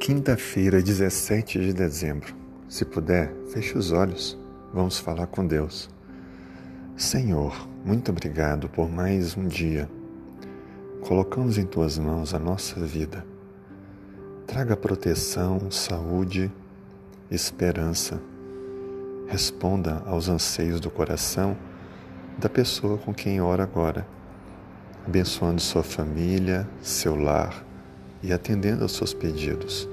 Quinta-feira, 17 de dezembro. Se puder, feche os olhos. Vamos falar com Deus. Senhor, muito obrigado por mais um dia. Colocamos em tuas mãos a nossa vida. Traga proteção, saúde, esperança. Responda aos anseios do coração da pessoa com quem ora agora, abençoando sua família, seu lar e atendendo aos seus pedidos.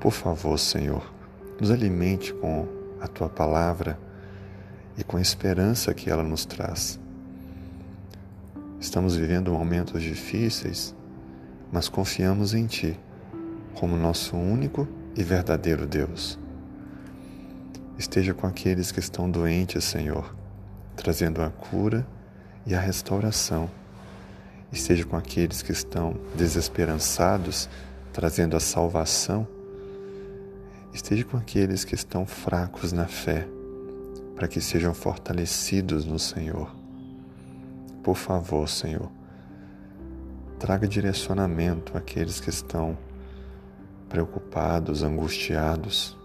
Por favor, Senhor, nos alimente com a tua palavra e com a esperança que ela nos traz. Estamos vivendo momentos difíceis, mas confiamos em Ti como nosso único e verdadeiro Deus. Esteja com aqueles que estão doentes, Senhor, trazendo a cura e a restauração. Esteja com aqueles que estão desesperançados, trazendo a salvação Esteja com aqueles que estão fracos na fé, para que sejam fortalecidos no Senhor. Por favor, Senhor, traga direcionamento àqueles que estão preocupados, angustiados.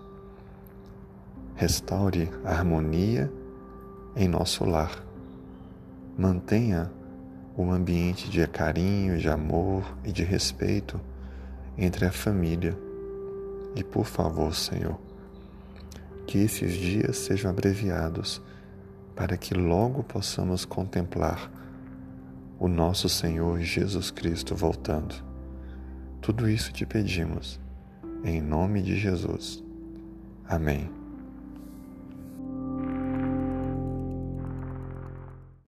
Restaure a harmonia em nosso lar. Mantenha um ambiente de carinho, de amor e de respeito entre a família e por favor, Senhor, que esses dias sejam abreviados para que logo possamos contemplar o nosso Senhor Jesus Cristo voltando. Tudo isso te pedimos, em nome de Jesus. Amém.